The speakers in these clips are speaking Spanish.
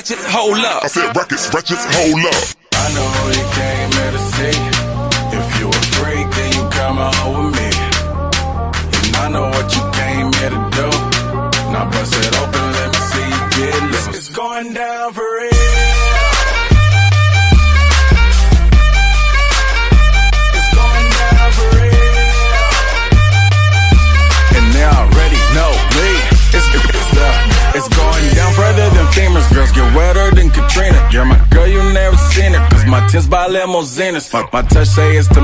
wretches, hold up. I said rackets, wretches, hold up. I know you came here to see. If you a freak, then you come on with me. And I know what you came here to do. Now bust it open, let me see you get loose. It's going down for real. It's going down further than famous girls get wetter than Katrina. You're my girl, you never seen it. Cause my tins by limousines. My, my touch say it's the.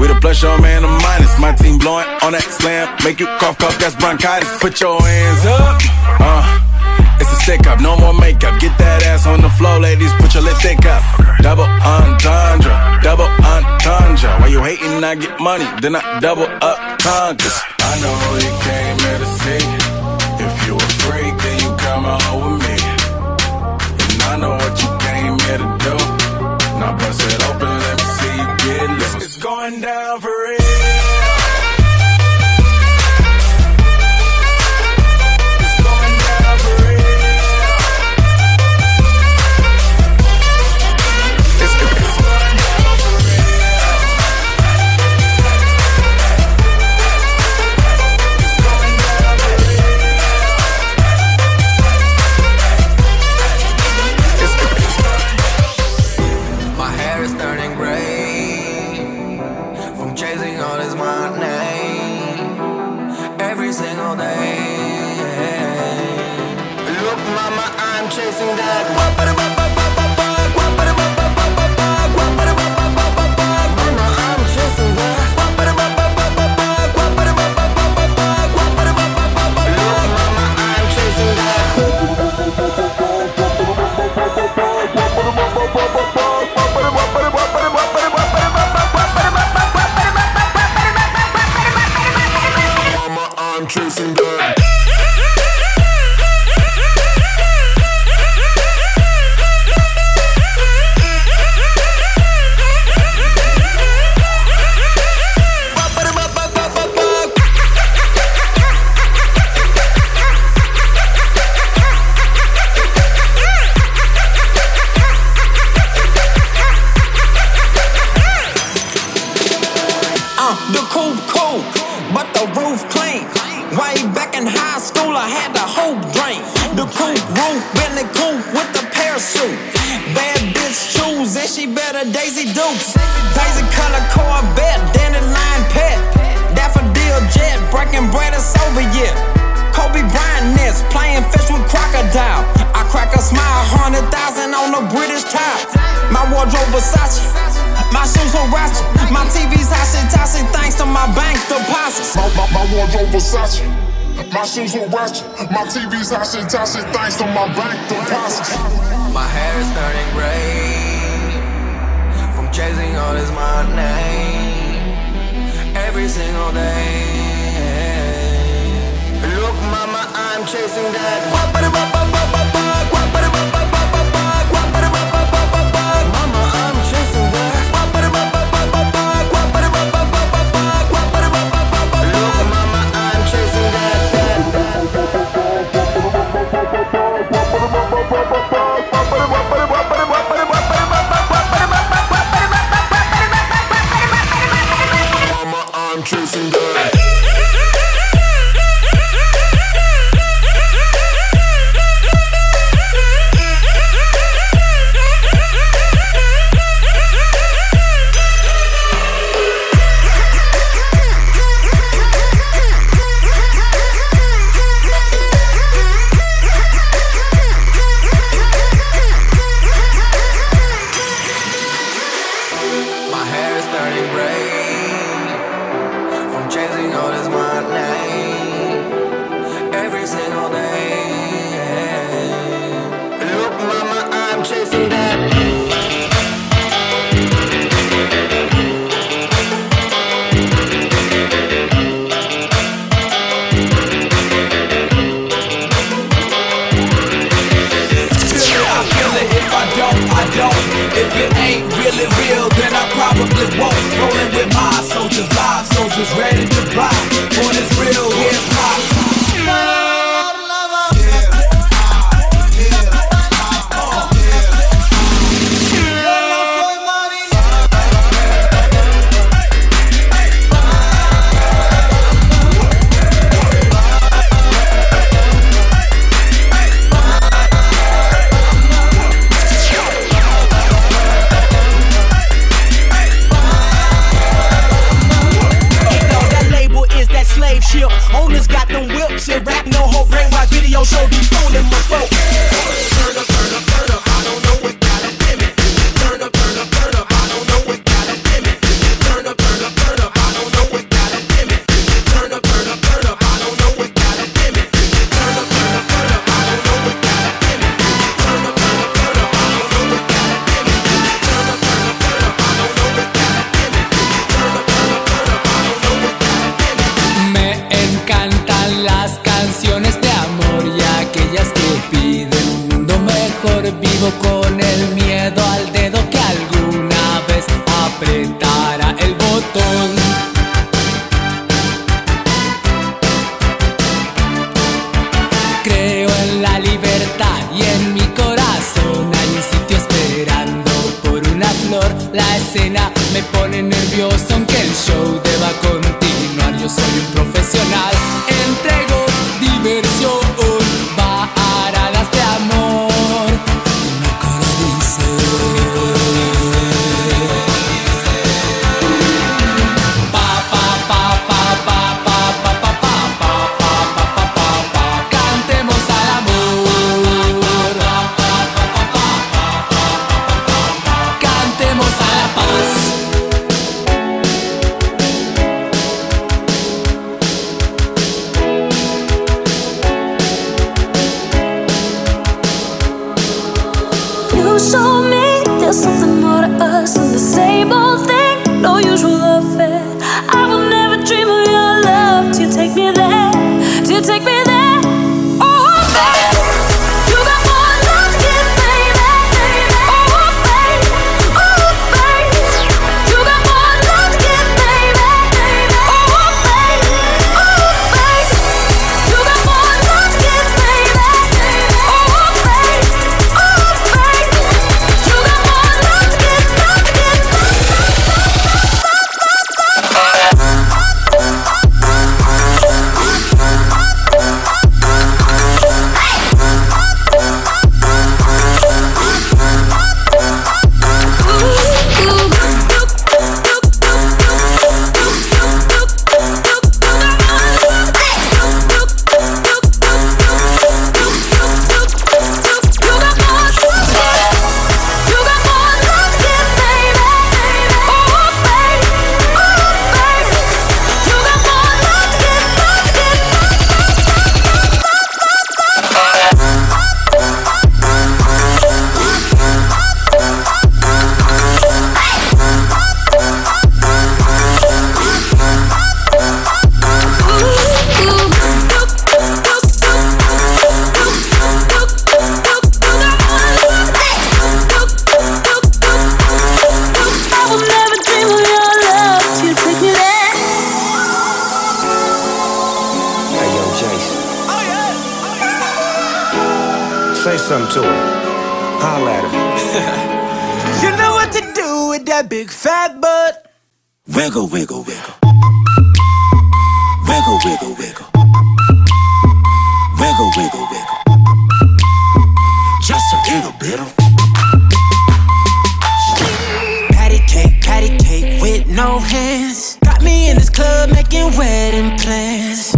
We the plus your man, the minus. My team blowing on that slam. Make you cough, cough, that's bronchitis. Put your hands up. Uh. It's a stick up, no more makeup. Get that ass on the floor, ladies. Put your lipstick up. Double entendre, double entendre. Why you hating? I get money, then I double up conquers. I know you came here to see. Daisy color Corvette, dandelion pet. Daffodil jet, breaking bread is over yet. Kobe Bryant nest, playing fish with crocodile. I crack a smile, hundred thousand on the British top. My wardrobe Versace. My shoes are ratchet. My TV's hashing, tossing thanks to my bank deposits. My, my, my wardrobe Versace. My shoes were ratchet. My TV's hashing, tashing thanks to my bank deposits. My hair is turning gray from chasing all this money every single day. Look, mama, I'm chasing that. Mama, If it ain't really real, then I probably won't. Rolling something to her. Holla at her. you know what to do with that big fat butt. Wiggle, wiggle, wiggle. Wiggle, wiggle, wiggle. Wiggle, wiggle, wiggle. Just a little bit of. Patty cake, patty cake with no hands. Got me in this club making wedding plans.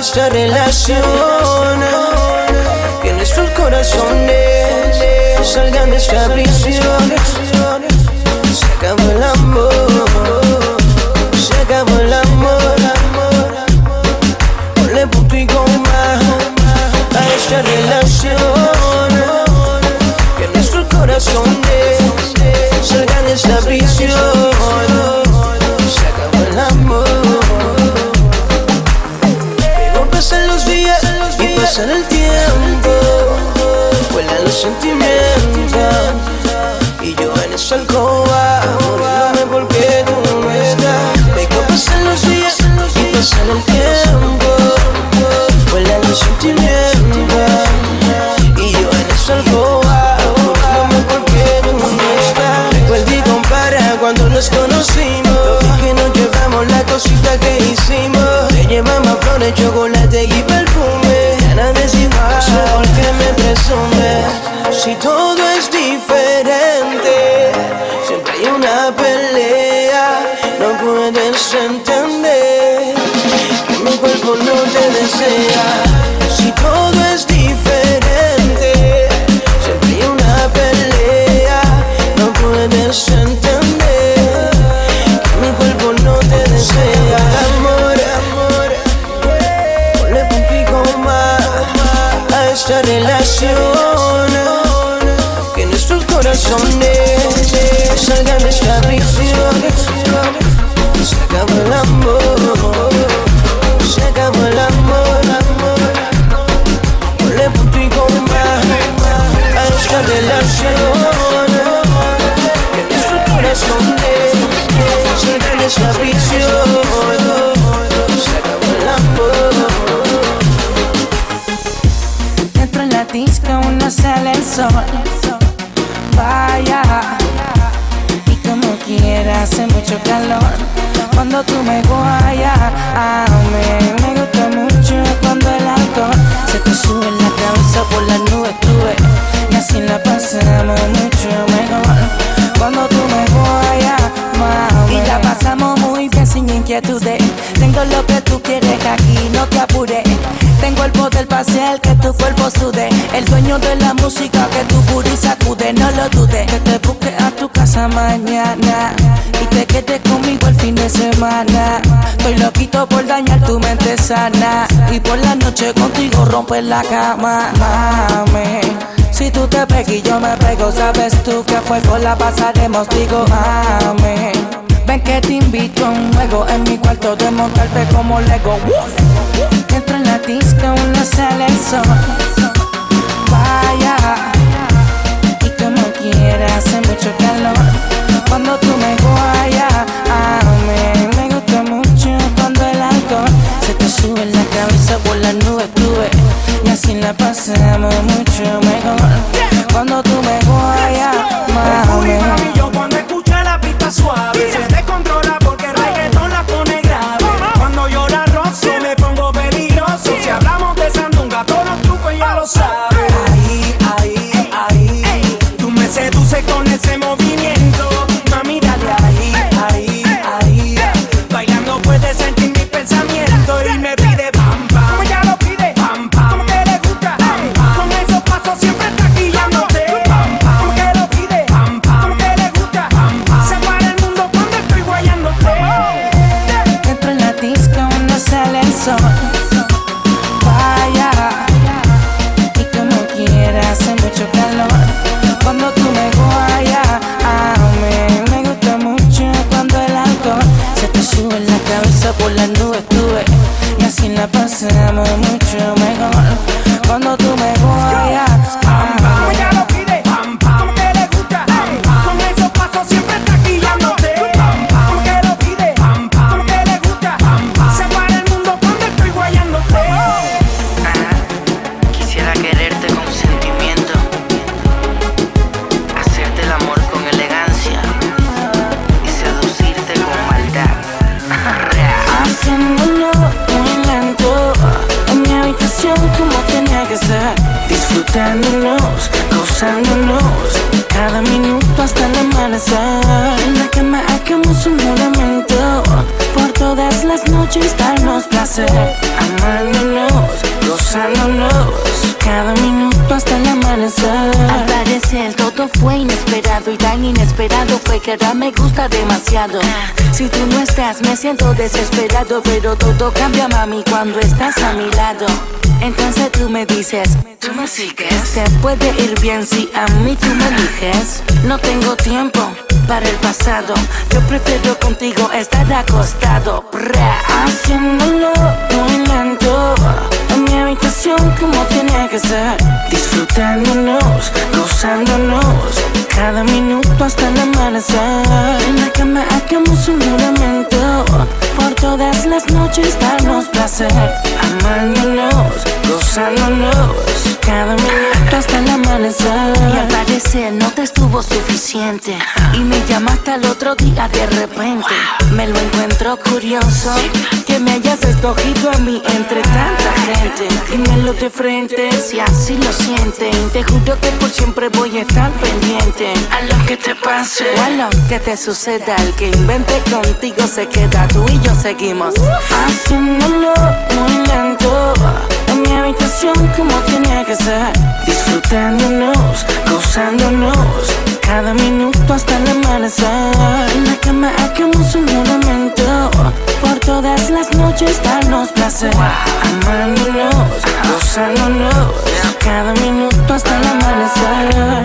esta relación. Que nuestros corazones salgan de esta prisión. Se acabó el amor, se acabó el amor. Ponle punto y coma a esta relación. Que nuestros corazones el chocolate y perfume. Son Y por la noche contigo romper la cama, mami. Si tú te pegas y yo me pego Sabes tú que fue por la pasaremos Digo, mami. Ven que te invito a un juego En mi cuarto de montarte como Lego. Entro en la disco, no sale el sol. Vaya. Y como quieras, hace mucho calor. Cuando tú me guayas las nubes tuve y así la pasamos mucho mejor. Cuando tú standing alone y tan inesperado fue que ahora me gusta demasiado. Si tú no estás me siento desesperado, pero todo cambia mami cuando estás a mi lado. Entonces tú me dices, tú me sigues. Te puede ir bien si a mí tú me eliges. No tengo tiempo para el pasado. Yo prefiero contigo estar acostado. Haciéndolo muy lento En mi habitación como tiene que ser Disfrutándonos, gozándonos Cada minuto hasta el amanecer. En la cama hagamos un juramento Por todas las noches darnos placer. Amándonos, gozándonos. Cada minuto hasta el amanecer Y al parecer no te estuvo suficiente. Y me llamaste al otro día de repente. Me lo encuentro curioso que me hayas escogido a mí entre tanta gente. Dímelo de frente si así lo sienten. Te juro que por siempre voy a estar pendiente. A lo que te pase o a lo que te suceda. El que invente contigo se queda. Tú y yo seguimos. Haciéndolo muy lento En mi habitación como tiene que ser. Disfrutándonos, gozándonos Cada minuto hasta el amanecer. En la cama hagamos un juramento Por todas las noches darnos placer. Amándonos, gozándonos Cada minuto hasta el amanecer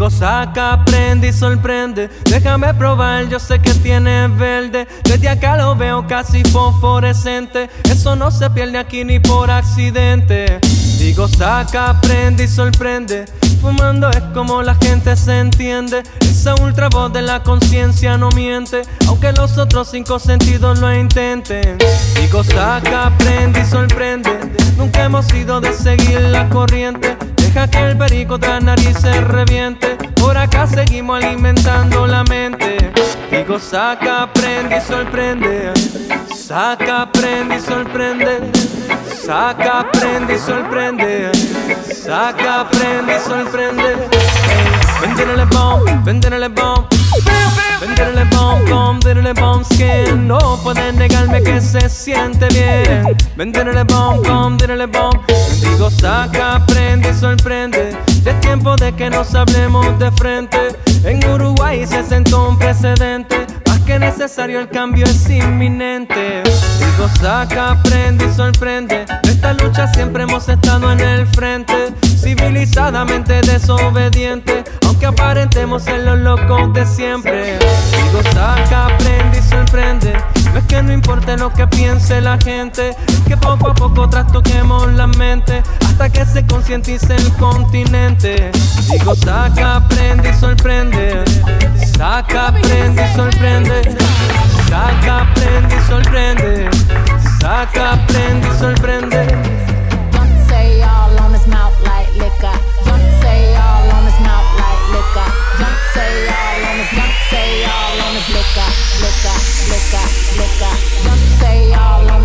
Digo, saca, prende y sorprende. Déjame probar, yo sé que tiene verde. Desde acá lo veo casi fosforescente. Eso no se pierde aquí ni por accidente. Digo, saca, prende y sorprende. Fumando es como la gente se entiende. Esa ultra voz de la conciencia no miente. Aunque los otros cinco sentidos lo intenten. Digo, saca, prende y sorprende. Nunca hemos sido de seguir la corriente. Deja que el perico tras nariz se reviente. Seguimos alimentando la mente. Digo, saca, prende y sorprende. Saca, prende y sorprende. Saca, prende y sorprende. Saca, prende y sorprende. Vendiéndole bomb, vendiéndole bomb. Vendiéndole bomb, bomb, vendiéndole bomb skin. No puedes negarme que se siente bien. Vendiéndole bomb, bomb, vendiéndole bomb. Digo, saca, prende y sorprende. Es tiempo de que nos hablemos de frente. En Uruguay se sentó un precedente. Más que necesario, el cambio es inminente. Digo, saca, prende y sorprende. De esta lucha siempre hemos estado en el frente. Civilizadamente desobediente. Aunque aparentemos ser los locos de siempre. Digo, saca, prende y sorprende. Importe lo que piense la gente. Que poco a poco trastoquemos la mente. Hasta que se concientice el continente. Digo, saca, prende y sorprende. Saca, prende y sorprende. Saca, prende y sorprende. Saca, prende y sorprende. Say all on his liquor, liquor, liquor, liquor. Don't say all on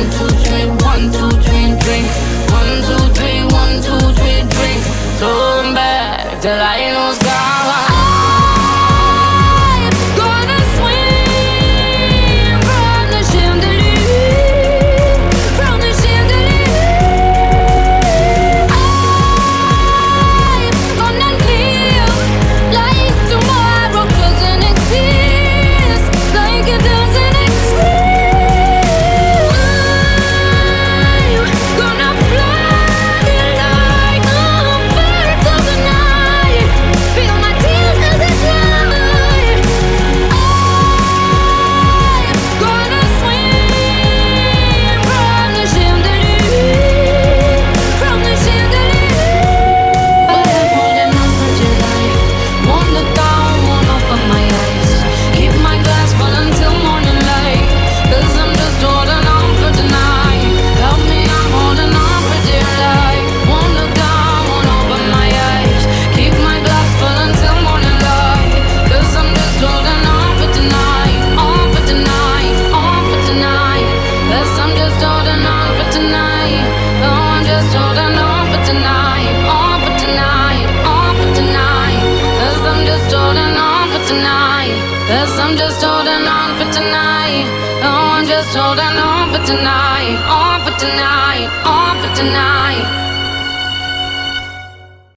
going to